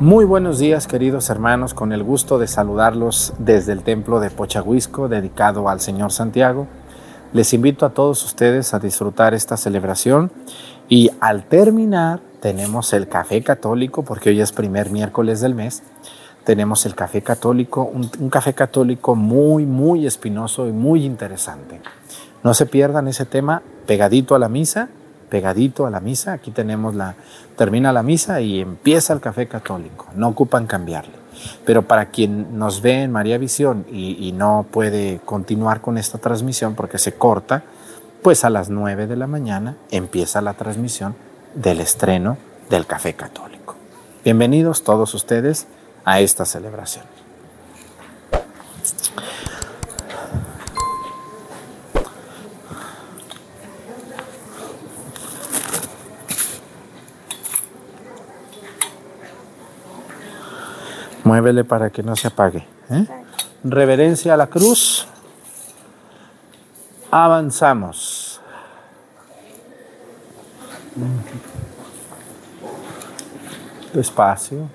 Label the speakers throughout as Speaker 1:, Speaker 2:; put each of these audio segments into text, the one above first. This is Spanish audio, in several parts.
Speaker 1: Muy buenos días queridos hermanos, con el gusto de saludarlos desde el templo de Pochahuisco dedicado al Señor Santiago. Les invito a todos ustedes a disfrutar esta celebración y al terminar tenemos el café católico, porque hoy es primer miércoles del mes, tenemos el café católico, un, un café católico muy, muy espinoso y muy interesante. No se pierdan ese tema pegadito a la misa pegadito a la misa. Aquí tenemos la, termina la misa y empieza el café católico. No ocupan cambiarle. Pero para quien nos ve en María Visión y, no puede continuar con esta transmisión porque se corta, pues a las 9 de la mañana empieza la transmisión del estreno del café católico. Bienvenidos todos ustedes a esta celebración. Muévele para que no se apague. ¿eh? Reverencia a la cruz. Avanzamos. Despacio.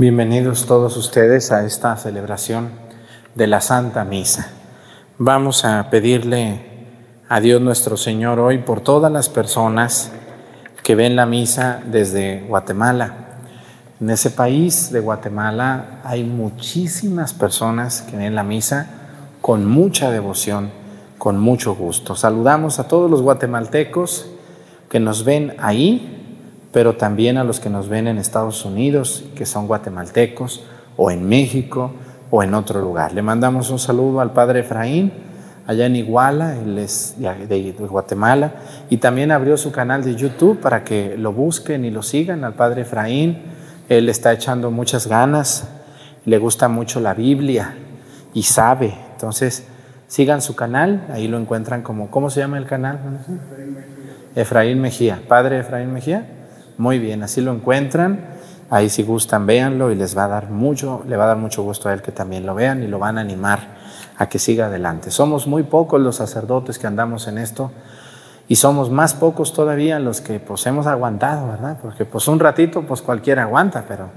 Speaker 1: Bienvenidos todos ustedes a esta celebración de la Santa Misa. Vamos a pedirle a Dios nuestro Señor hoy por todas las personas que ven la misa desde Guatemala. En ese país de Guatemala hay muchísimas personas que ven la misa con mucha devoción, con mucho gusto. Saludamos a todos los guatemaltecos que nos ven ahí pero también a los que nos ven en Estados Unidos, que son guatemaltecos, o en México, o en otro lugar. Le mandamos un saludo al Padre Efraín, allá en Iguala, él es de, Guatemala, y también abrió su canal de YouTube para que lo busquen y lo sigan al Padre Efraín. Él está echando muchas ganas, le gusta mucho la Biblia y sabe. Entonces, sigan su canal, ahí lo encuentran como, ¿cómo se llama el canal? Efraín Mejía, Padre Efraín Mejía. Muy bien, así lo encuentran. Ahí si gustan, véanlo y les va a dar mucho, le va a dar mucho gusto a él que también lo vean y lo van a animar a que siga adelante. Somos muy pocos los sacerdotes que andamos en esto y somos más pocos todavía los que pues hemos aguantado, ¿verdad? Porque pues un ratito pues cualquiera aguanta, pero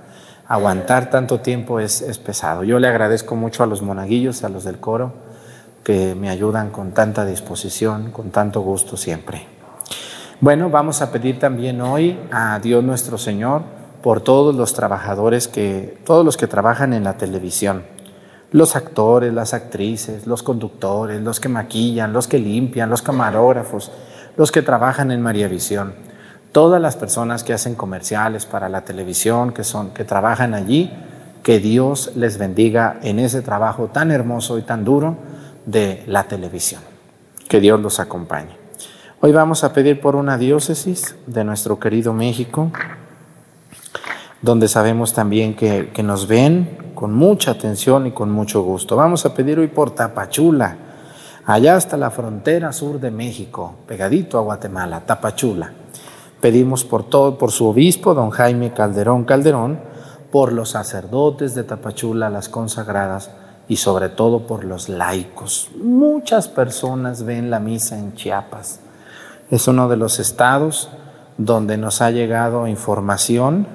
Speaker 1: aguantar tanto tiempo es, es pesado. Yo le agradezco mucho a los monaguillos, a los del coro, que me ayudan con tanta disposición, con tanto gusto siempre. Bueno, vamos a pedir también hoy a Dios nuestro Señor por todos los trabajadores que, todos los que trabajan en la televisión, los actores, las actrices, los conductores, los que maquillan, los que limpian, los camarógrafos, los que trabajan en María Visión, todas las personas que hacen comerciales para la televisión, que son, que trabajan allí, que Dios les bendiga en ese trabajo tan hermoso y tan duro de la televisión. Que Dios los acompañe. Hoy vamos a pedir por una diócesis de nuestro querido México, donde sabemos también que, que nos ven con mucha atención y con mucho gusto. Vamos a pedir hoy por Tapachula, allá hasta la frontera sur de México, pegadito a Guatemala, Tapachula. Pedimos por todo, por su obispo, don Jaime Calderón Calderón, por los sacerdotes de Tapachula, las consagradas y sobre todo por los laicos. Muchas personas ven la misa en Chiapas. Es uno de los estados donde nos ha llegado información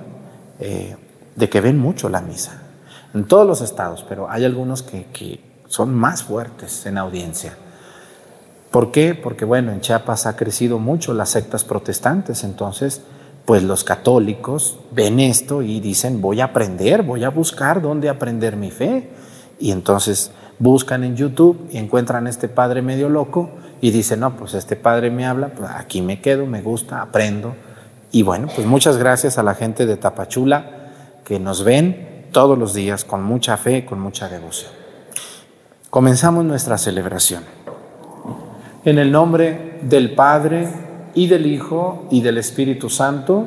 Speaker 1: eh, de que ven mucho la misa. En todos los estados, pero hay algunos que, que son más fuertes en audiencia. ¿Por qué? Porque bueno, en Chiapas ha crecido mucho las sectas protestantes, entonces pues los católicos ven esto y dicen, voy a aprender, voy a buscar dónde aprender mi fe. Y entonces buscan en YouTube y encuentran este padre medio loco y dicen, no, pues este padre me habla, pues aquí me quedo, me gusta, aprendo. Y bueno, pues muchas gracias a la gente de Tapachula que nos ven todos los días con mucha fe, con mucha devoción. Comenzamos nuestra celebración. En el nombre del Padre y del Hijo y del Espíritu Santo,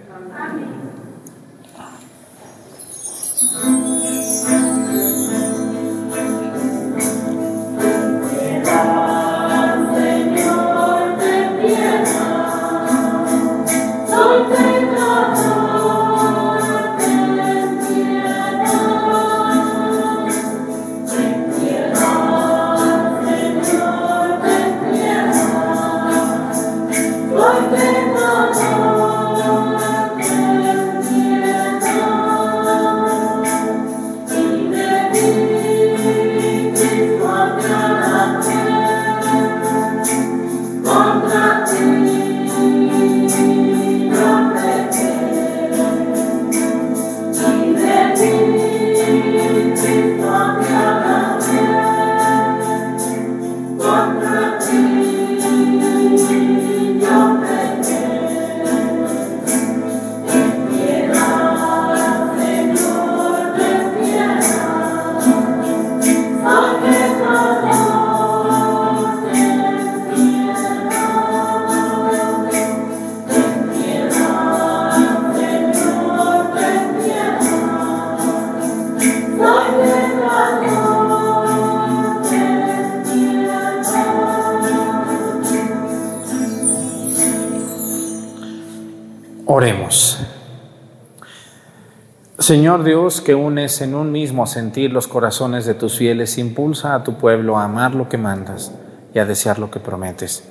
Speaker 1: Señor Dios, que unes en un mismo sentir los corazones de tus fieles, impulsa a tu pueblo a amar lo que mandas y a desear lo que prometes,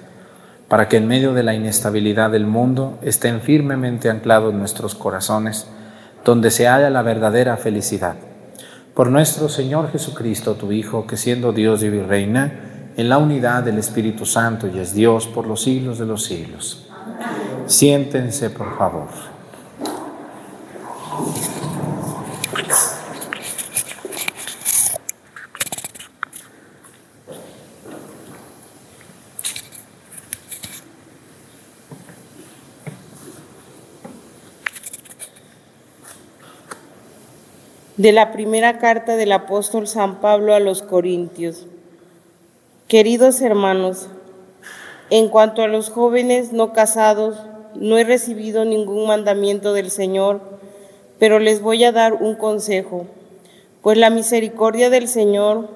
Speaker 1: para que en medio de la inestabilidad del mundo estén firmemente anclados nuestros corazones, donde se halla la verdadera felicidad. Por nuestro Señor Jesucristo, tu Hijo, que siendo Dios y reina, en la unidad del Espíritu Santo y es Dios por los siglos de los siglos. Siéntense, por favor.
Speaker 2: De la primera carta del apóstol San Pablo a los Corintios. Queridos hermanos, en cuanto a los jóvenes no casados, no he recibido ningún mandamiento del Señor, pero les voy a dar un consejo, pues la misericordia del Señor,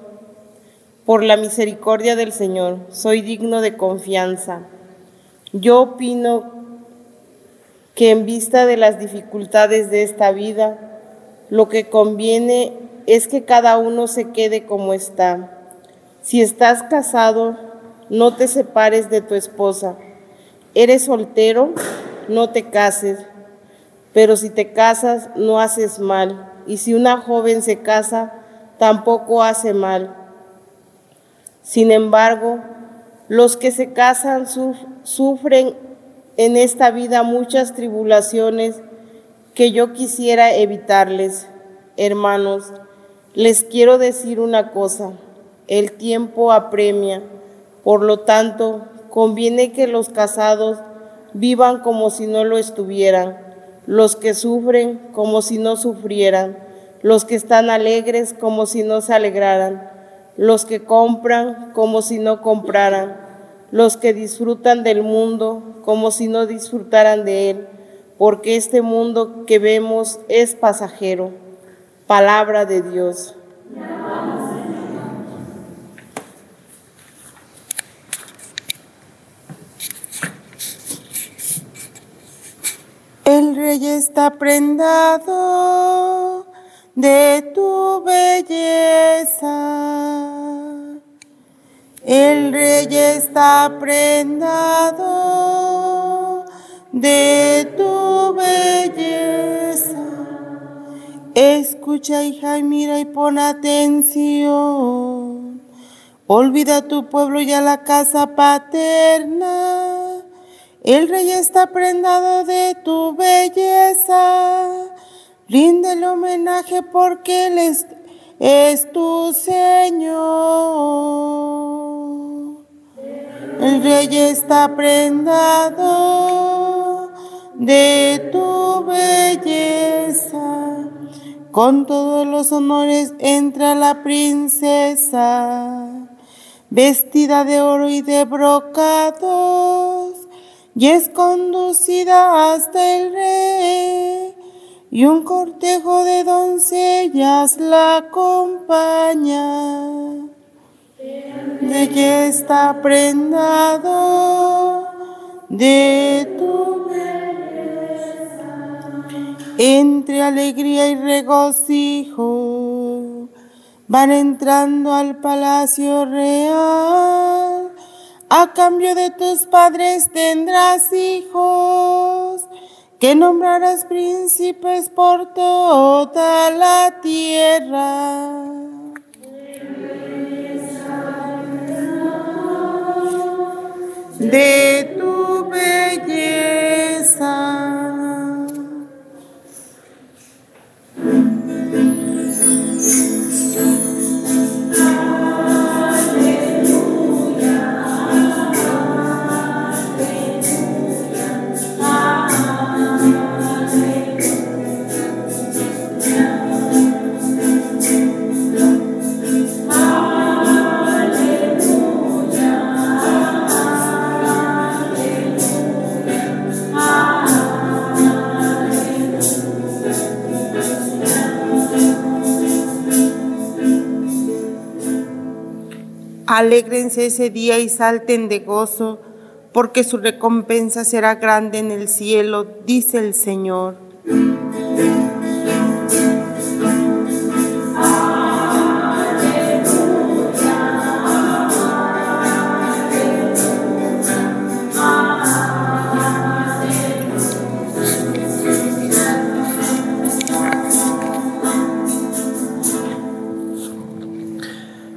Speaker 2: por la misericordia del Señor, soy digno de confianza. Yo opino que en vista de las dificultades de esta vida, lo que conviene es que cada uno se quede como está. Si estás casado, no te separes de tu esposa. Eres soltero, no te cases. Pero si te casas, no haces mal. Y si una joven se casa, tampoco hace mal. Sin embargo, los que se casan sufren en esta vida muchas tribulaciones que yo quisiera evitarles. Hermanos, les quiero decir una cosa, el tiempo apremia, por lo tanto, conviene que los casados vivan como si no lo estuvieran, los que sufren como si no sufrieran, los que están alegres como si no se alegraran, los que compran como si no compraran, los que disfrutan del mundo como si no disfrutaran de él porque este mundo que vemos es pasajero. Palabra de Dios.
Speaker 3: El rey está prendado de tu belleza. El rey está prendado de tu belleza. Escucha, hija, y mira y pon atención. Olvida tu pueblo y a la casa paterna. El rey está prendado de tu belleza. Ríndele homenaje porque él es, es tu Señor. El rey está prendado de tu belleza. Con todos los honores entra la princesa, vestida de oro y de brocados, y es conducida hasta el rey, y un cortejo de doncellas la acompaña. De ella está prendado de tu entre alegría y regocijo, van entrando al palacio real. A cambio de tus padres tendrás hijos, que nombrarás príncipes por toda la tierra. De tu belleza. Alégrense ese día y salten de gozo, porque su recompensa será grande en el cielo, dice el Señor.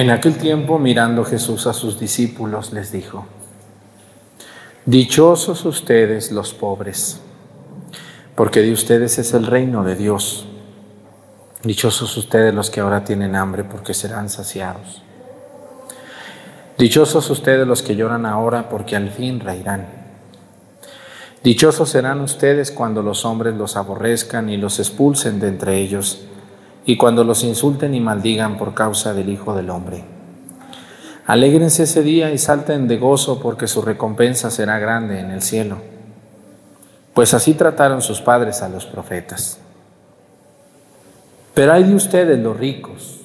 Speaker 1: En aquel tiempo, mirando Jesús a sus discípulos, les dijo, Dichosos ustedes los pobres, porque de ustedes es el reino de Dios. Dichosos ustedes los que ahora tienen hambre, porque serán saciados. Dichosos ustedes los que lloran ahora, porque al fin reirán. Dichosos serán ustedes cuando los hombres los aborrezcan y los expulsen de entre ellos y cuando los insulten y maldigan por causa del Hijo del Hombre. Alégrense ese día y salten de gozo porque su recompensa será grande en el cielo. Pues así trataron sus padres a los profetas. Pero hay de ustedes los ricos,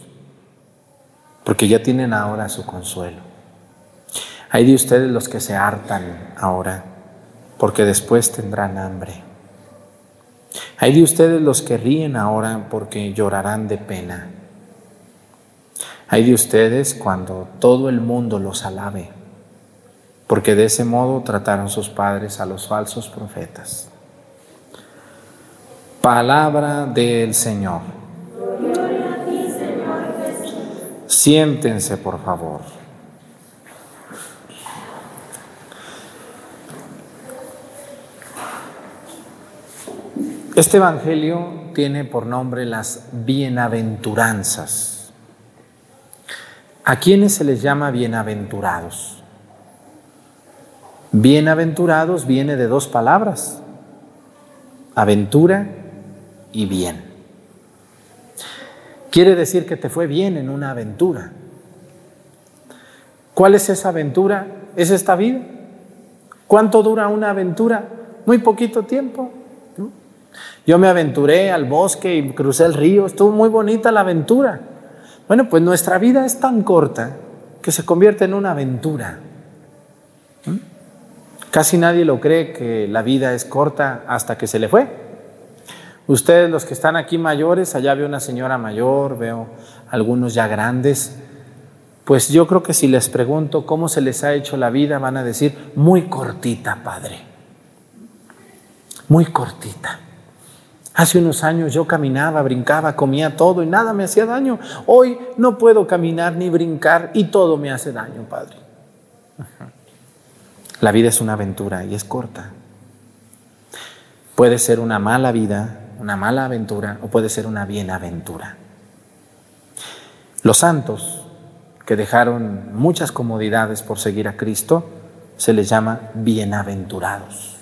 Speaker 1: porque ya tienen ahora su consuelo. Hay de ustedes los que se hartan ahora, porque después tendrán hambre. Hay de ustedes los que ríen ahora, porque llorarán de pena. Hay de ustedes cuando todo el mundo los alabe, porque de ese modo trataron sus padres a los falsos profetas. Palabra del Señor. Siéntense, por favor. Este Evangelio tiene por nombre las bienaventuranzas. ¿A quiénes se les llama bienaventurados? Bienaventurados viene de dos palabras, aventura y bien. Quiere decir que te fue bien en una aventura. ¿Cuál es esa aventura? ¿Es esta vida? ¿Cuánto dura una aventura? Muy poquito tiempo. Yo me aventuré al bosque y crucé el río, estuvo muy bonita la aventura. Bueno, pues nuestra vida es tan corta que se convierte en una aventura. ¿Mm? Casi nadie lo cree que la vida es corta hasta que se le fue. Ustedes los que están aquí mayores, allá veo una señora mayor, veo algunos ya grandes, pues yo creo que si les pregunto cómo se les ha hecho la vida, van a decir, muy cortita, padre. Muy cortita. Hace unos años yo caminaba, brincaba, comía todo y nada me hacía daño. Hoy no puedo caminar ni brincar y todo me hace daño, Padre. La vida es una aventura y es corta. Puede ser una mala vida, una mala aventura o puede ser una bienaventura. Los santos que dejaron muchas comodidades por seguir a Cristo se les llama bienaventurados.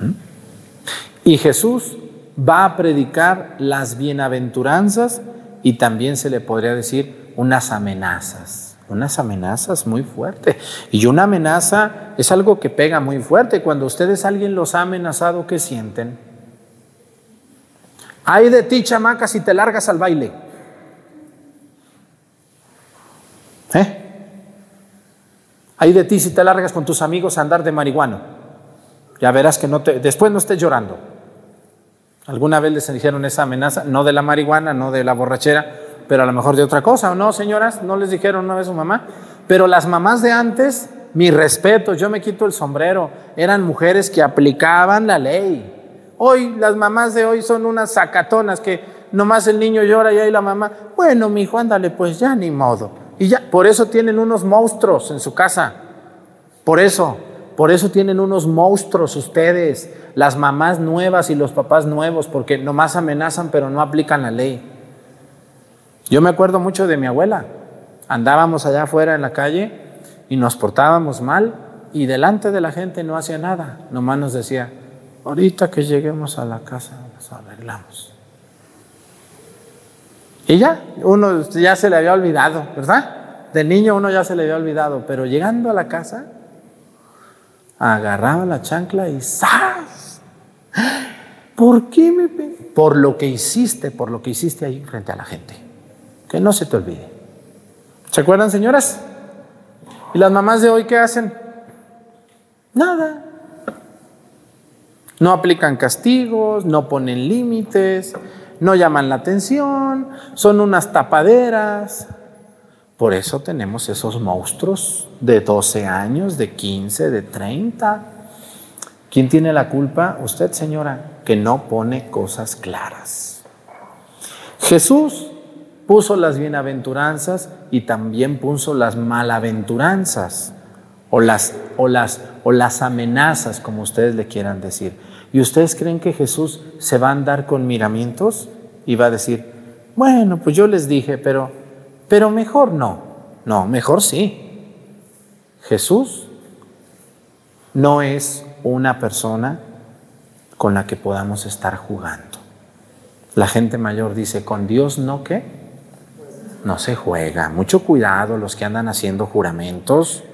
Speaker 1: ¿Mm? Y Jesús va a predicar las bienaventuranzas y también se le podría decir unas amenazas, unas amenazas muy fuertes. Y una amenaza es algo que pega muy fuerte. Cuando ustedes alguien los ha amenazado, ¿qué sienten? Hay de ti, chamaca, si te largas al baile. ¿Eh? Hay de ti si te largas con tus amigos a andar de marihuana. Ya verás que no te, después no estés llorando. ¿Alguna vez les dijeron esa amenaza? No de la marihuana, no de la borrachera, pero a lo mejor de otra cosa, ¿o no, señoras? ¿No les dijeron una vez su mamá? Pero las mamás de antes, mi respeto, yo me quito el sombrero, eran mujeres que aplicaban la ley. Hoy, las mamás de hoy son unas sacatonas que nomás el niño llora y ahí la mamá, bueno, mi hijo, ándale, pues ya ni modo. Y ya, por eso tienen unos monstruos en su casa. Por eso, por eso tienen unos monstruos ustedes, las mamás nuevas y los papás nuevos, porque nomás amenazan pero no aplican la ley. Yo me acuerdo mucho de mi abuela. Andábamos allá afuera en la calle y nos portábamos mal y delante de la gente no hacía nada. Nomás nos decía, ahorita que lleguemos a la casa nos arreglamos. Y ya, uno ya se le había olvidado, ¿verdad? De niño uno ya se le había olvidado, pero llegando a la casa agarraba la chancla y ¡zas! ¿Por qué me Por lo que hiciste, por lo que hiciste ahí frente a la gente. Que no se te olvide. ¿Se acuerdan, señoras? ¿Y las mamás de hoy qué hacen? Nada. No aplican castigos, no ponen límites, no llaman la atención, son unas tapaderas. Por eso tenemos esos monstruos de 12 años, de 15, de 30. ¿Quién tiene la culpa? Usted, señora, que no pone cosas claras. Jesús puso las bienaventuranzas y también puso las malaventuranzas o las, o las, o las amenazas, como ustedes le quieran decir. ¿Y ustedes creen que Jesús se va a andar con miramientos y va a decir, bueno, pues yo les dije, pero pero mejor no. No, mejor sí. Jesús no es una persona con la que podamos estar jugando. La gente mayor dice, con Dios no qué. no se juega. Mucho cuidado los que andan haciendo juramentos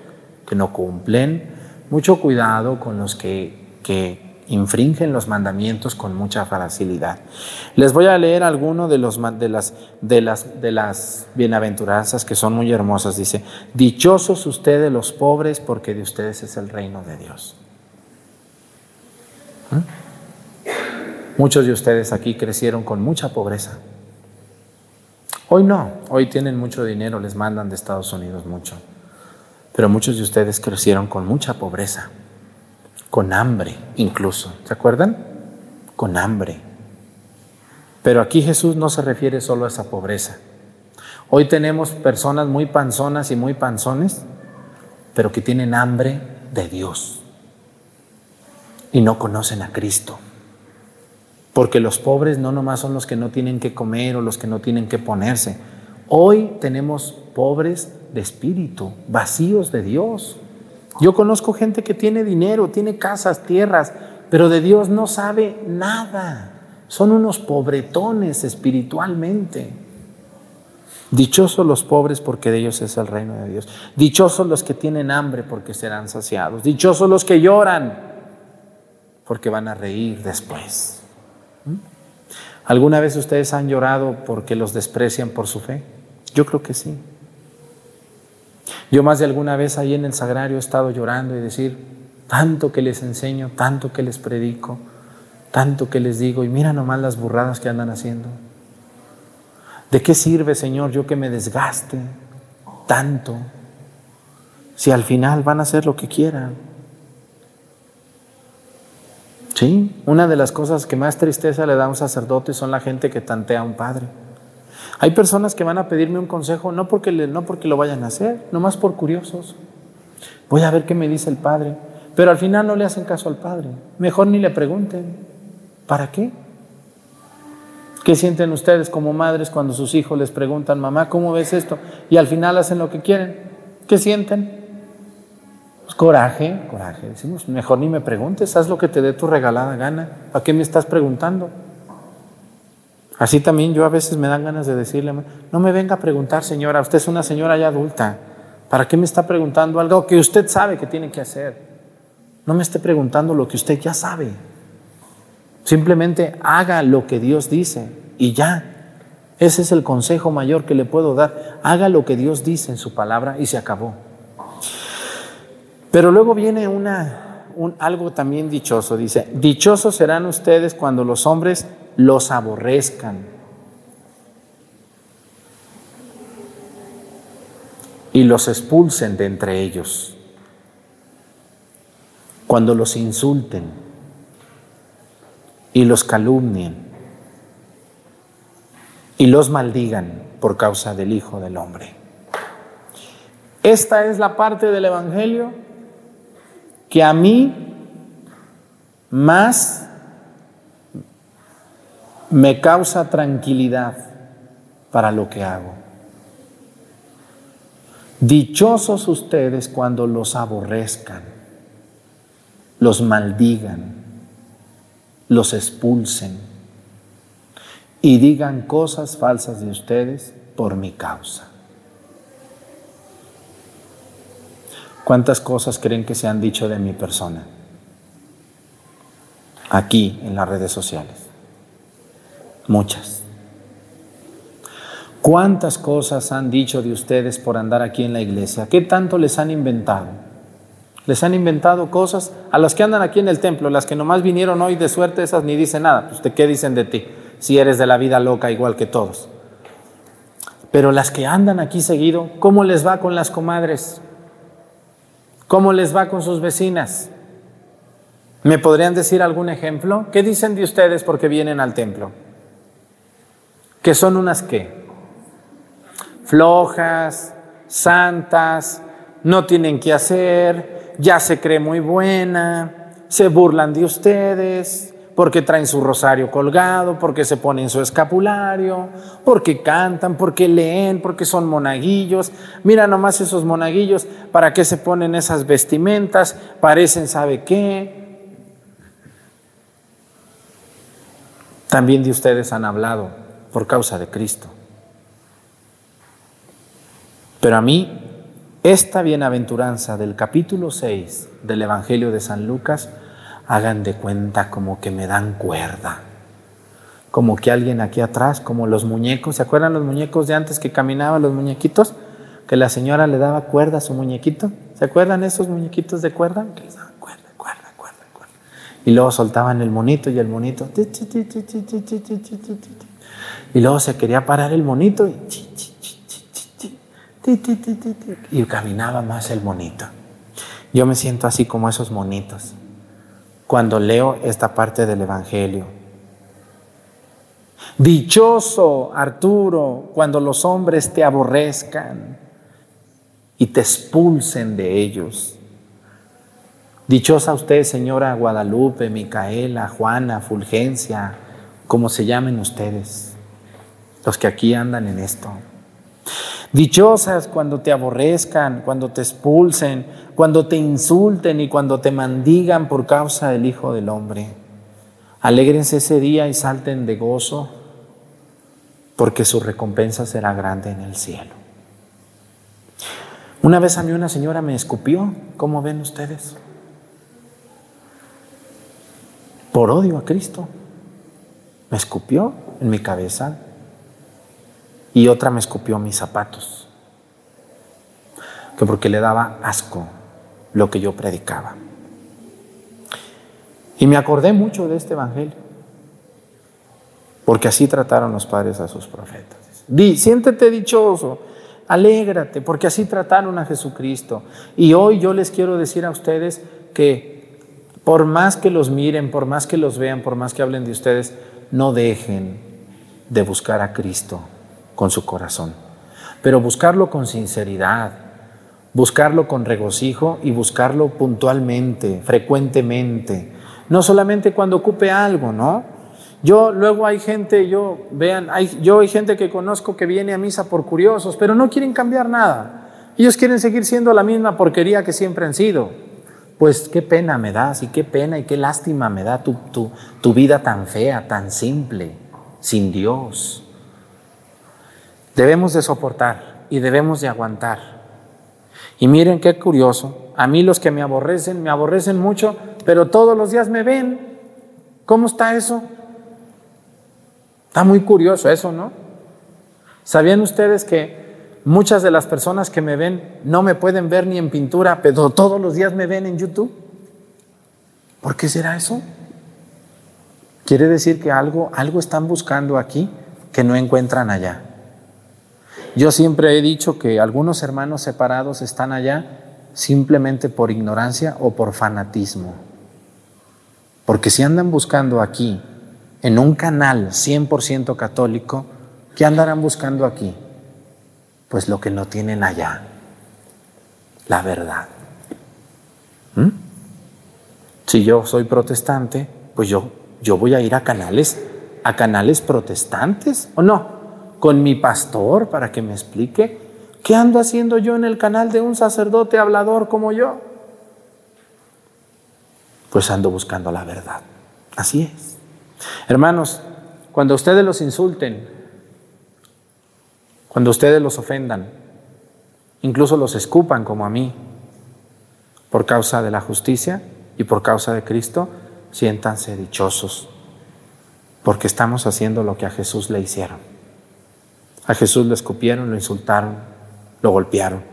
Speaker 1: que no cumplen. Mucho cuidado con los que, que infringen los mandamientos con mucha facilidad. Les voy a leer alguno de, los, de, las, de, las, de las bienaventuranzas que son muy hermosas. Dice, dichosos ustedes los pobres porque de ustedes es el reino de Dios. ¿Eh? Muchos de ustedes aquí crecieron con mucha pobreza. Hoy no, hoy tienen mucho dinero, les mandan de Estados Unidos mucho. Pero muchos de ustedes crecieron con mucha pobreza, con hambre incluso. ¿Se acuerdan? Con hambre. Pero aquí Jesús no se refiere solo a esa pobreza. Hoy tenemos personas muy panzonas y muy panzones, pero que tienen hambre de Dios y no conocen a Cristo. Porque los pobres no nomás son los que no tienen que comer o los que no tienen que ponerse. Hoy tenemos pobres de espíritu, vacíos de Dios. Yo conozco gente que tiene dinero, tiene casas, tierras, pero de Dios no sabe nada. Son unos pobretones espiritualmente. Dichosos los pobres porque de ellos es el reino de Dios. Dichosos los que tienen hambre porque serán saciados. Dichosos los que lloran porque van a reír después. ¿Alguna vez ustedes han llorado porque los desprecian por su fe? Yo creo que sí. Yo más de alguna vez ahí en el sagrario he estado llorando y decir, tanto que les enseño, tanto que les predico, tanto que les digo, y mira nomás las burradas que andan haciendo. ¿De qué sirve, Señor, yo que me desgaste tanto si al final van a hacer lo que quieran? Sí, una de las cosas que más tristeza le da a un sacerdote son la gente que tantea a un padre. Hay personas que van a pedirme un consejo no porque, no porque lo vayan a hacer, nomás por curiosos. Voy a ver qué me dice el padre. Pero al final no le hacen caso al padre. Mejor ni le pregunten. ¿Para qué? ¿Qué sienten ustedes como madres cuando sus hijos les preguntan, mamá, ¿cómo ves esto? Y al final hacen lo que quieren. ¿Qué sienten? coraje, coraje. Decimos, mejor ni me preguntes, haz lo que te dé tu regalada gana. ¿Para qué me estás preguntando? Así también yo a veces me dan ganas de decirle, no me venga a preguntar, señora, usted es una señora ya adulta. ¿Para qué me está preguntando algo que usted sabe que tiene que hacer? No me esté preguntando lo que usted ya sabe. Simplemente haga lo que Dios dice y ya. Ese es el consejo mayor que le puedo dar. Haga lo que Dios dice en su palabra y se acabó. Pero luego viene una, un, algo también dichoso, dice, dichosos serán ustedes cuando los hombres los aborrezcan y los expulsen de entre ellos, cuando los insulten y los calumnien y los maldigan por causa del Hijo del Hombre. Esta es la parte del Evangelio que a mí más me causa tranquilidad para lo que hago. Dichosos ustedes cuando los aborrezcan, los maldigan, los expulsen y digan cosas falsas de ustedes por mi causa. ¿Cuántas cosas creen que se han dicho de mi persona? Aquí en las redes sociales. Muchas. ¿Cuántas cosas han dicho de ustedes por andar aquí en la iglesia? ¿Qué tanto les han inventado? Les han inventado cosas a las que andan aquí en el templo, las que nomás vinieron hoy de suerte, esas ni dicen nada. Pues, ¿de qué dicen de ti? Si eres de la vida loca igual que todos. Pero las que andan aquí seguido, ¿cómo les va con las comadres? ¿Cómo les va con sus vecinas? ¿Me podrían decir algún ejemplo? ¿Qué dicen de ustedes porque vienen al templo? ¿Que son unas qué? Flojas, santas, no tienen que hacer, ya se cree muy buena, se burlan de ustedes, porque traen su rosario colgado, porque se ponen su escapulario, porque cantan, porque leen, porque son monaguillos. Mira nomás esos monaguillos, ¿para qué se ponen esas vestimentas? Parecen, ¿sabe qué? También de ustedes han hablado por causa de Cristo. Pero a mí, esta bienaventuranza del capítulo 6 del Evangelio de San Lucas, hagan de cuenta como que me dan cuerda. Como que alguien aquí atrás, como los muñecos, ¿se acuerdan los muñecos de antes que caminaban los muñequitos? Que la señora le daba cuerda a su muñequito. ¿Se acuerdan esos muñequitos de cuerda? Que les daban cuerda, cuerda, cuerda, cuerda. Y luego soltaban el monito y el monito. Y luego se quería parar el monito y y caminaba más el monito. Yo me siento así como esos monitos cuando leo esta parte del Evangelio. Dichoso, Arturo, cuando los hombres te aborrezcan y te expulsen de ellos. Dichosa usted, señora Guadalupe, Micaela, Juana, Fulgencia, como se llamen ustedes, los que aquí andan en esto. Dichosas cuando te aborrezcan, cuando te expulsen, cuando te insulten y cuando te mandigan por causa del Hijo del Hombre. Alégrense ese día y salten de gozo, porque su recompensa será grande en el cielo. Una vez a mí una señora me escupió, ¿cómo ven ustedes? Por odio a Cristo. Me escupió en mi cabeza, y otra me escupió mis zapatos, que porque le daba asco lo que yo predicaba. Y me acordé mucho de este Evangelio, porque así trataron los padres a sus profetas. Di, siéntete dichoso, alégrate, porque así trataron a Jesucristo. Y hoy yo les quiero decir a ustedes que por más que los miren, por más que los vean, por más que hablen de ustedes, no dejen de buscar a Cristo con su corazón. Pero buscarlo con sinceridad, buscarlo con regocijo y buscarlo puntualmente, frecuentemente. No solamente cuando ocupe algo, ¿no? Yo luego hay gente, yo vean, yo hay gente que conozco que viene a misa por curiosos, pero no quieren cambiar nada. Ellos quieren seguir siendo la misma porquería que siempre han sido. Pues qué pena me das y qué pena y qué lástima me da tu, tu, tu vida tan fea, tan simple, sin Dios. Debemos de soportar y debemos de aguantar. Y miren qué curioso, a mí los que me aborrecen, me aborrecen mucho, pero todos los días me ven. ¿Cómo está eso? Está muy curioso eso, ¿no? ¿Sabían ustedes que muchas de las personas que me ven no me pueden ver ni en pintura, pero todos los días me ven en YouTube? ¿Por qué será eso? Quiere decir que algo, algo están buscando aquí que no encuentran allá. Yo siempre he dicho que algunos hermanos separados están allá simplemente por ignorancia o por fanatismo. Porque si andan buscando aquí, en un canal 100% católico, ¿qué andarán buscando aquí? Pues lo que no tienen allá, la verdad. ¿Mm? Si yo soy protestante, pues yo, yo voy a ir a canales, a canales protestantes, ¿o no? Con mi pastor para que me explique qué ando haciendo yo en el canal de un sacerdote hablador como yo. Pues ando buscando la verdad. Así es. Hermanos, cuando ustedes los insulten, cuando ustedes los ofendan, incluso los escupan como a mí, por causa de la justicia y por causa de Cristo, siéntanse dichosos, porque estamos haciendo lo que a Jesús le hicieron. A Jesús lo escupieron, lo insultaron, lo golpearon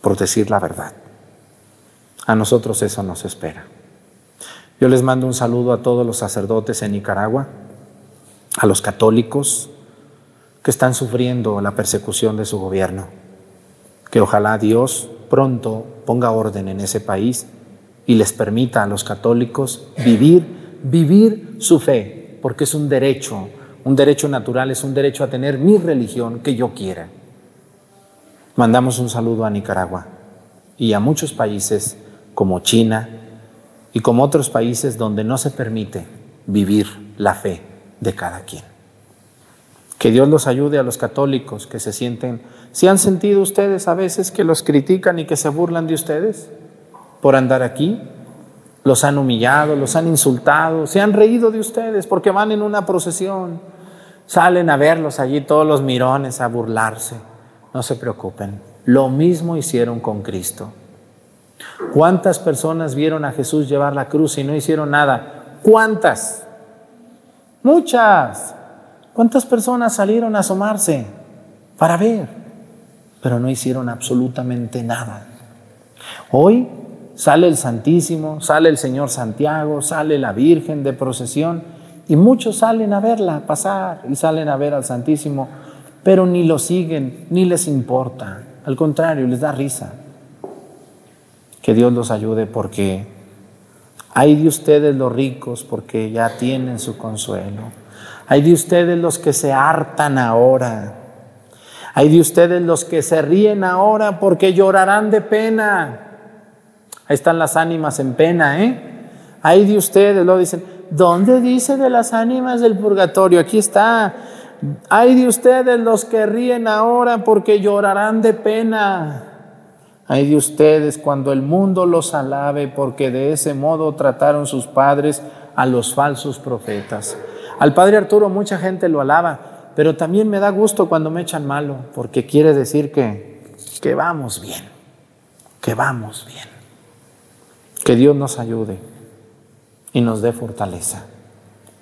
Speaker 1: por decir la verdad. A nosotros eso nos espera. Yo les mando un saludo a todos los sacerdotes en Nicaragua, a los católicos que están sufriendo la persecución de su gobierno. Que ojalá Dios pronto ponga orden en ese país y les permita a los católicos vivir, vivir su fe, porque es un derecho un derecho natural es un derecho a tener mi religión que yo quiera. Mandamos un saludo a Nicaragua y a muchos países como China y como otros países donde no se permite vivir la fe de cada quien. Que Dios los ayude a los católicos que se sienten, si han sentido ustedes a veces que los critican y que se burlan de ustedes por andar aquí, los han humillado, los han insultado, se han reído de ustedes porque van en una procesión. Salen a verlos allí todos los mirones a burlarse. No se preocupen. Lo mismo hicieron con Cristo. ¿Cuántas personas vieron a Jesús llevar la cruz y no hicieron nada? ¿Cuántas? Muchas. ¿Cuántas personas salieron a asomarse para ver? Pero no hicieron absolutamente nada. Hoy sale el Santísimo, sale el Señor Santiago, sale la Virgen de procesión y muchos salen a verla pasar y salen a ver al Santísimo, pero ni lo siguen, ni les importa. Al contrario, les da risa. Que Dios los ayude porque hay de ustedes los ricos porque ya tienen su consuelo. Hay de ustedes los que se hartan ahora. Hay de ustedes los que se ríen ahora porque llorarán de pena. Ahí están las ánimas en pena, ¿eh? Hay de ustedes, lo dicen, ¿dónde dice de las ánimas del purgatorio? Aquí está. Hay de ustedes los que ríen ahora porque llorarán de pena. Hay de ustedes cuando el mundo los alabe porque de ese modo trataron sus padres a los falsos profetas. Al padre Arturo mucha gente lo alaba, pero también me da gusto cuando me echan malo porque quiere decir que, que vamos bien, que vamos bien. Que Dios nos ayude y nos dé fortaleza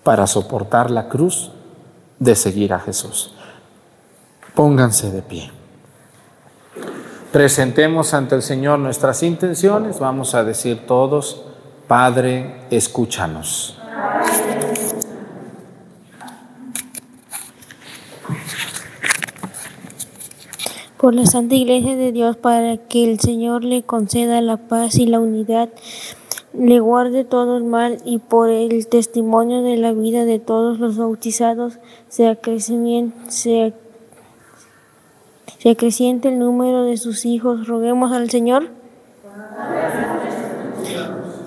Speaker 1: para soportar la cruz de seguir a Jesús. Pónganse de pie. Presentemos ante el Señor nuestras intenciones. Vamos a decir todos, Padre, escúchanos.
Speaker 4: Por la Santa Iglesia de Dios, para que el Señor le conceda la paz y la unidad le guarde todo el mal y por el testimonio de la vida de todos los bautizados se acreciente, se, se acreciente el número de sus hijos. Roguemos al Señor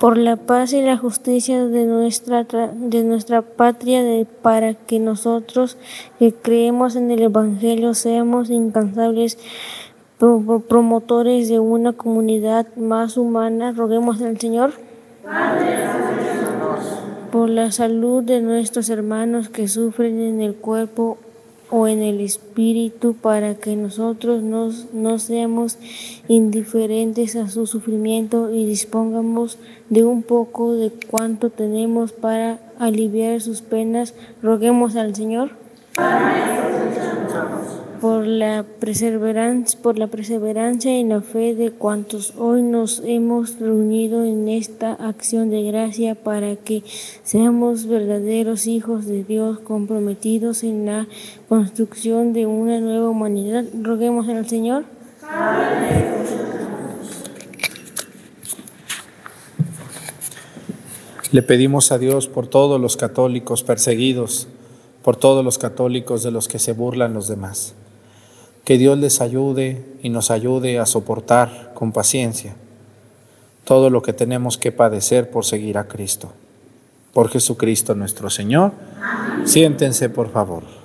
Speaker 4: por la paz y la justicia de nuestra, de nuestra patria, para que nosotros que creemos en el Evangelio seamos incansables promotores de una comunidad más humana. Roguemos al Señor por la salud de nuestros hermanos que sufren en el cuerpo o en el espíritu, para que nosotros no, no seamos indiferentes a su sufrimiento y dispongamos de un poco de cuanto tenemos para aliviar sus penas. Roguemos al Señor por la perseverancia, por la perseverancia y la fe de cuantos hoy nos hemos reunido en esta acción de gracia para que seamos verdaderos hijos de Dios comprometidos en la construcción de una nueva humanidad. Roguemos al Señor.
Speaker 1: Le pedimos a Dios por todos los católicos perseguidos, por todos los católicos de los que se burlan los demás que Dios les ayude y nos ayude a soportar con paciencia todo lo que tenemos que padecer por seguir a Cristo. Por Jesucristo nuestro Señor. Siéntense, por favor.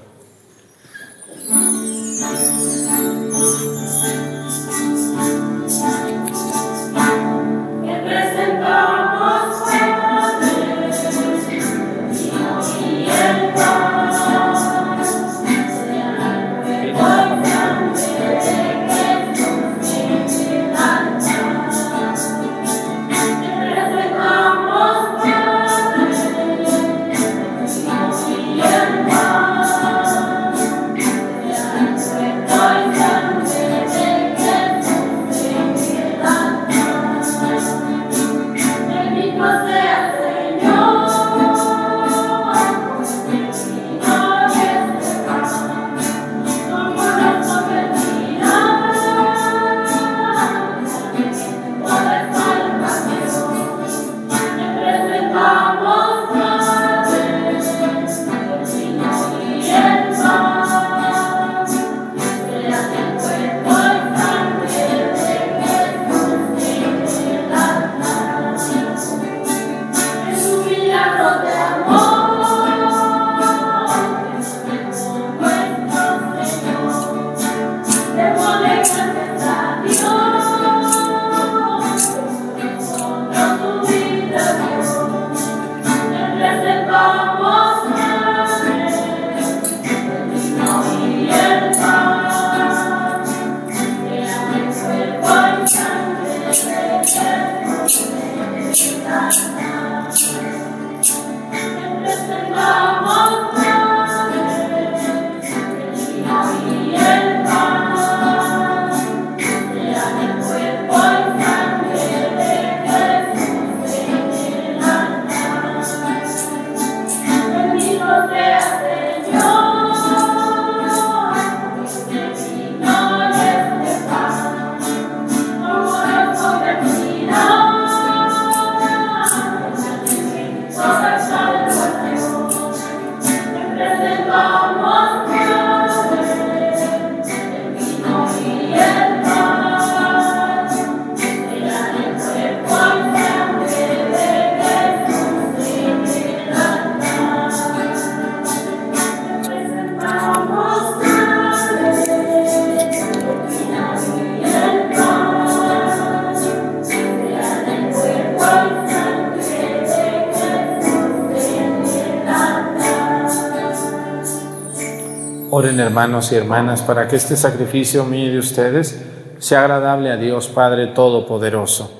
Speaker 1: Hermanos y hermanas para que este sacrificio mío de ustedes sea agradable a Dios Padre Todopoderoso.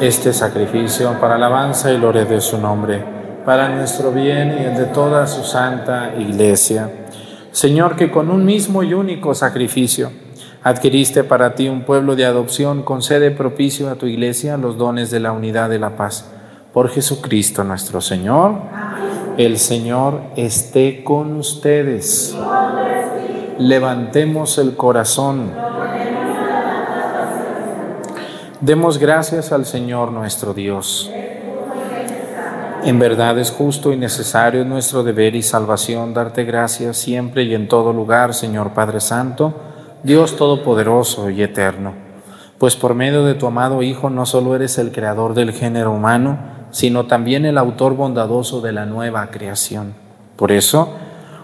Speaker 1: Este sacrificio para alabanza y gloria de su nombre, para nuestro bien y el de toda su santa iglesia. Señor, que con un mismo y único sacrificio adquiriste para ti un pueblo de adopción, concede propicio a tu iglesia los dones de la unidad de la paz. Por Jesucristo nuestro Señor. El Señor esté con ustedes. Levantemos el corazón. Demos gracias al Señor nuestro Dios. En verdad es justo y necesario nuestro deber y salvación darte gracias siempre y en todo lugar, Señor Padre Santo, Dios Todopoderoso y Eterno. Pues por medio de tu amado Hijo no solo eres el creador del género humano, sino también el autor bondadoso de la nueva creación. Por eso,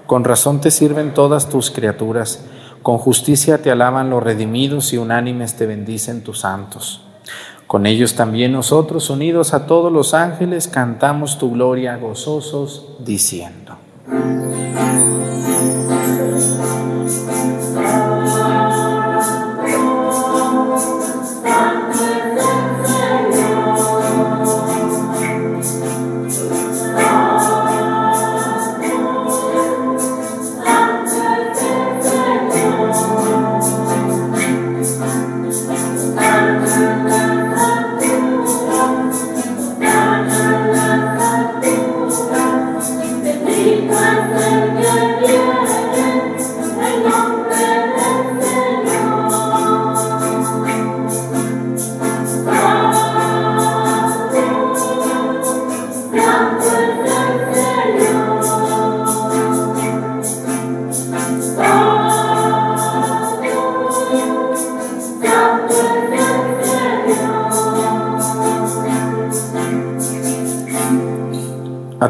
Speaker 1: con razón te sirven todas tus criaturas, con justicia te alaban los redimidos y unánimes te bendicen tus santos. Con ellos también nosotros, unidos a todos los ángeles, cantamos tu gloria gozosos, diciendo.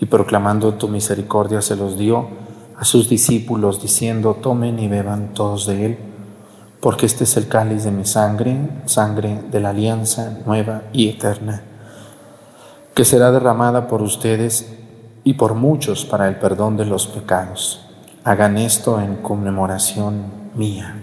Speaker 1: y proclamando tu misericordia se los dio a sus discípulos, diciendo, tomen y beban todos de él, porque este es el cáliz de mi sangre, sangre de la alianza nueva y eterna, que será derramada por ustedes y por muchos para el perdón de los pecados. Hagan esto en conmemoración mía.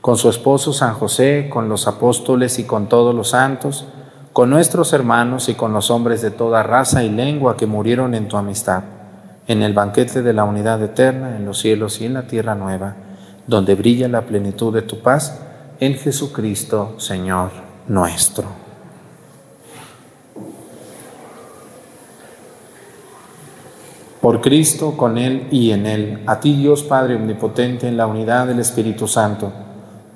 Speaker 1: con su esposo San José, con los apóstoles y con todos los santos, con nuestros hermanos y con los hombres de toda raza y lengua que murieron en tu amistad, en el banquete de la unidad eterna, en los cielos y en la tierra nueva, donde brilla la plenitud de tu paz, en Jesucristo, Señor nuestro. Por Cristo, con Él y en Él, a ti Dios Padre Omnipotente, en la unidad del Espíritu Santo,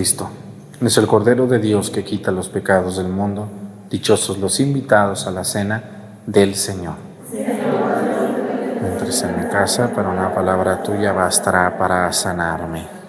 Speaker 1: Cristo, es el Cordero de Dios que quita los pecados del mundo. Dichosos los invitados a la cena del Señor. Entres en mi casa, pero una palabra tuya bastará para sanarme.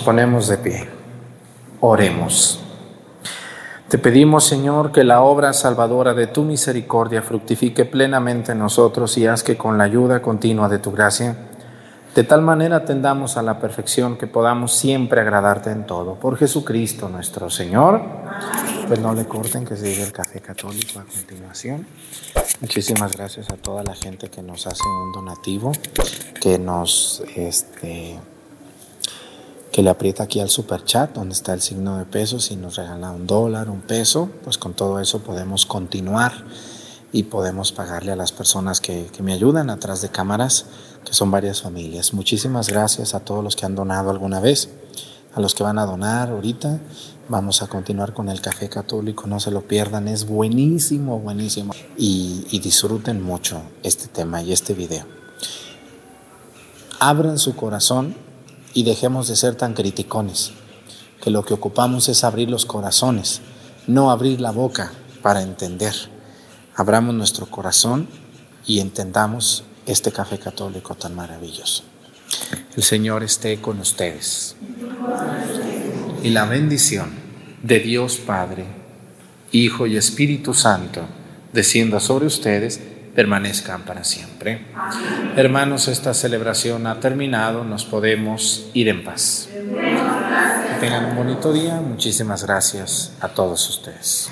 Speaker 1: Nos ponemos de pie. Oremos. Te pedimos, Señor, que la obra salvadora de tu misericordia fructifique plenamente en nosotros y haz que con la ayuda continua de tu gracia, de tal manera tendamos a la perfección que podamos siempre agradarte en todo. Por Jesucristo nuestro Señor. Pues no le corten que se el café católico a continuación. Muchísimas gracias a toda la gente que nos hace un donativo, que nos este, que le aprieta aquí al super chat donde está el signo de pesos y nos regala un dólar, un peso, pues con todo eso podemos continuar y podemos pagarle a las personas que, que, me ayudan atrás de cámaras, que son varias familias. Muchísimas gracias a todos los que han donado alguna vez, a los que van a donar ahorita. Vamos a continuar con el café católico, no se lo pierdan, es buenísimo, buenísimo. Y, y disfruten mucho este tema y este video. Abran su corazón y dejemos de ser tan criticones, que lo que ocupamos es abrir los corazones, no abrir la boca para entender. Abramos nuestro corazón y entendamos este café católico tan maravilloso. El Señor esté con ustedes. Y la bendición de Dios Padre, Hijo y Espíritu Santo descienda sobre ustedes permanezcan para siempre. Hermanos, esta celebración ha terminado, nos podemos ir en paz. Que tengan un bonito día, muchísimas gracias a todos ustedes.